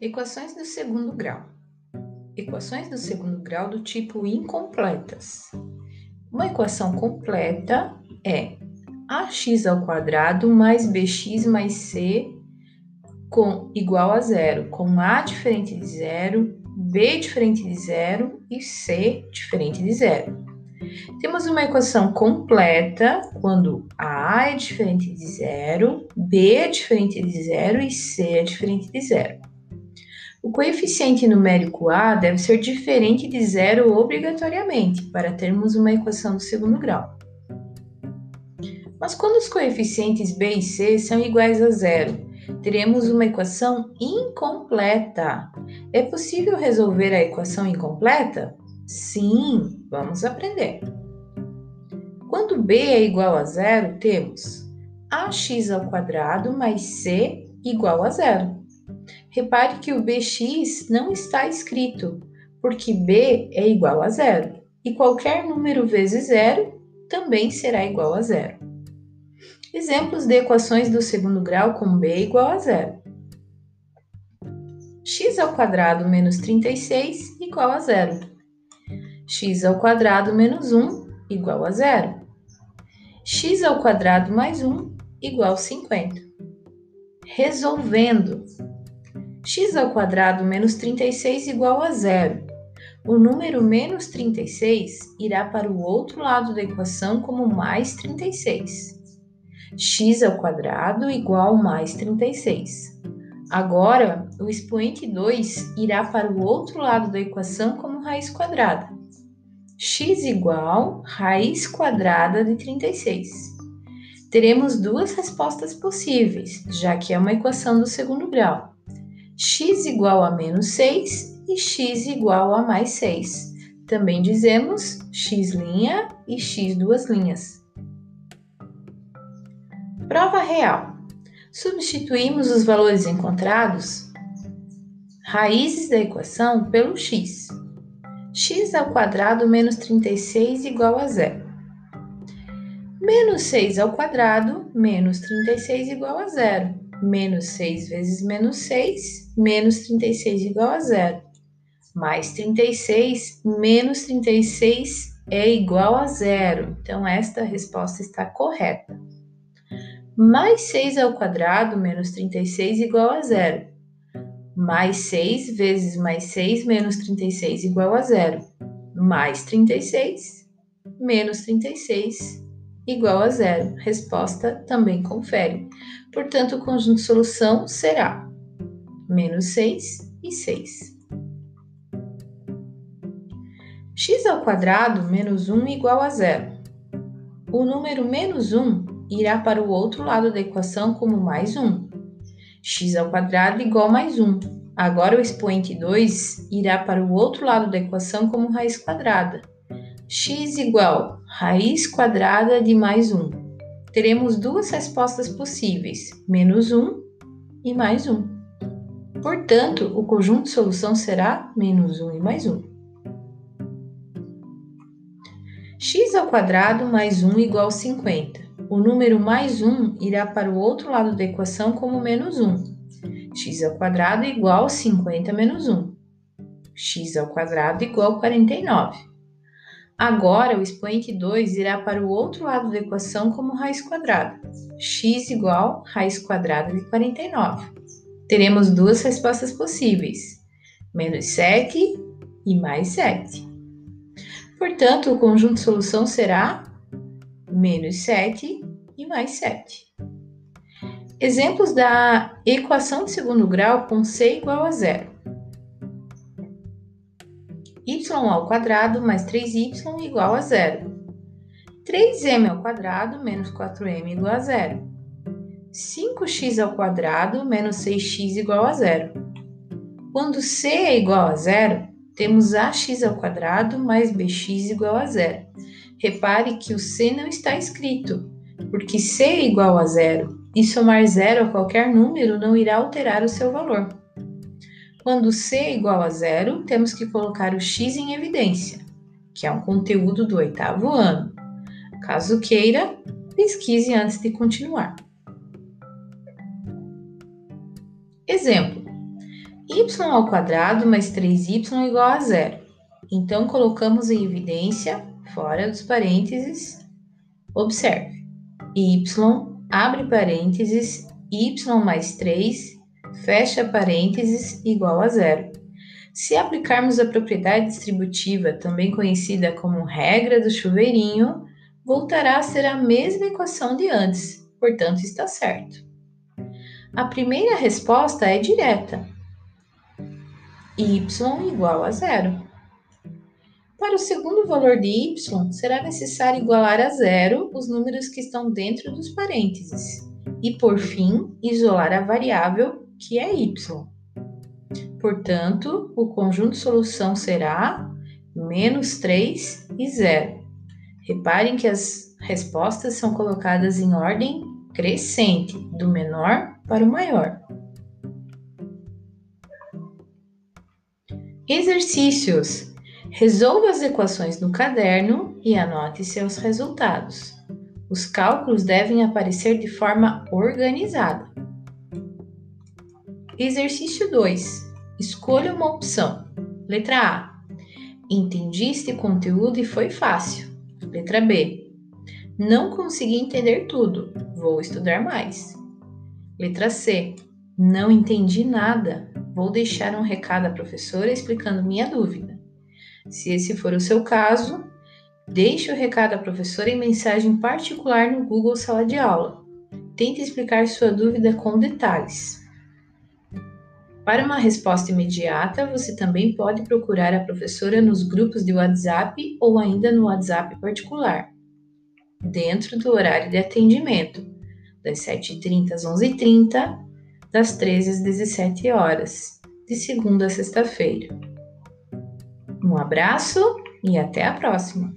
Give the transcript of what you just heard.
Equações do segundo grau. Equações do segundo grau do tipo incompletas. Uma equação completa é ax ao quadrado mais bx mais c com igual a zero, com a diferente de zero, b diferente de zero e c diferente de zero. Temos uma equação completa quando a é diferente de zero, b é diferente de zero e c é diferente de zero. O coeficiente numérico a deve ser diferente de zero obrigatoriamente para termos uma equação do segundo grau. Mas quando os coeficientes b e c são iguais a zero, teremos uma equação incompleta. É possível resolver a equação incompleta? Sim, vamos aprender. Quando b é igual a zero, temos ax ao quadrado mais c igual a zero. Repare que o bx não está escrito, porque b é igual a zero, e qualquer número vezes zero também será igual a zero. Exemplos de equações do segundo grau com b igual a zero. x ao quadrado menos 36 igual a zero. x ao quadrado menos 1 igual a zero. x ao quadrado mais 1 igual a 50. Resolvendo, x ao quadrado menos 36 igual a zero. O número menos 36 irá para o outro lado da equação como mais 36 x ao quadrado igual mais 36. Agora, o expoente 2 irá para o outro lado da equação como raiz quadrada. x igual raiz quadrada de 36. Teremos duas respostas possíve' já que é uma equação do segundo grau. X igual a menos 6 e x igual a mais 6. Também dizemos x' e x duas linhas. Prova real. Substituímos os valores encontrados, raízes da equação, pelo x. x ao quadrado menos 36 igual a zero. Menos 6 ao quadrado menos 36 igual a zero. Menos 6 vezes menos 6, menos 36 igual a zero. Mais 36, menos 36 é igual a zero. Então, esta resposta está correta mais 6 ao quadrado menos 36 igual a zero. Mais 6 vezes mais 6 menos 36 igual a zero. Mais 36 menos 36 igual a zero. Resposta também confere. Portanto, o conjunto de solução será menos 6 e 6. x ao quadrado menos 1 igual a zero. O número menos 1 irá para o outro lado da equação como mais 1. x ao quadrado igual a mais 1. Agora o expoente 2 irá para o outro lado da equação como raiz quadrada. x igual raiz quadrada de mais 1. Teremos duas respostas possíveis, menos 1 e mais 1. Portanto, o conjunto de solução será menos 1 e mais 1. x ao quadrado mais 1 igual a 50 o número mais 1 irá para o outro lado da equação como menos 1. x ao quadrado igual a 50 menos 1. x ao quadrado igual a 49. Agora, o expoente 2 irá para o outro lado da equação como raiz quadrada. x igual raiz quadrada de 49. Teremos duas respostas possíveis, menos 7 e mais 7. Portanto, o conjunto de solução será menos 7 e mais 7. Exemplos da equação de segundo grau com c igual a zero. Y ao quadrado mais 3y igual a zero. 3m ao quadrado menos 4m igual a zero. 5x ao quadrado menos 6x igual a zero. Quando c é igual a zero, temos ax ao quadrado mais bx igual a zero. Repare que o C não está escrito, porque C é igual a zero e somar zero a qualquer número não irá alterar o seu valor. Quando C é igual a zero, temos que colocar o x em evidência, que é um conteúdo do oitavo ano. Caso queira, pesquise antes de continuar. Exemplo: y ao quadrado mais 3y igual a zero. Então, colocamos em evidência, fora dos parênteses, observe, y, abre parênteses, y mais 3, fecha parênteses, igual a zero. Se aplicarmos a propriedade distributiva, também conhecida como regra do chuveirinho, voltará a ser a mesma equação de antes, portanto está certo. A primeira resposta é direta. y igual a zero. Para o segundo valor de y, será necessário igualar a zero os números que estão dentro dos parênteses e, por fim, isolar a variável que é y. Portanto, o conjunto de solução será menos 3 e 0. Reparem que as respostas são colocadas em ordem crescente, do menor para o maior. Exercícios. Resolva as equações no caderno e anote seus resultados. Os cálculos devem aparecer de forma organizada. Exercício 2. Escolha uma opção. Letra A. Entendi este conteúdo e foi fácil. Letra B. Não consegui entender tudo. Vou estudar mais. Letra C. Não entendi nada. Vou deixar um recado à professora explicando minha dúvida. Se esse for o seu caso, deixe o recado à professora em mensagem particular no Google Sala de Aula. Tente explicar sua dúvida com detalhes. Para uma resposta imediata, você também pode procurar a professora nos grupos de WhatsApp ou ainda no WhatsApp particular, dentro do horário de atendimento, das 7h30 às 11h30, das 13 às 17 horas, de segunda a sexta-feira. Um abraço e até a próxima!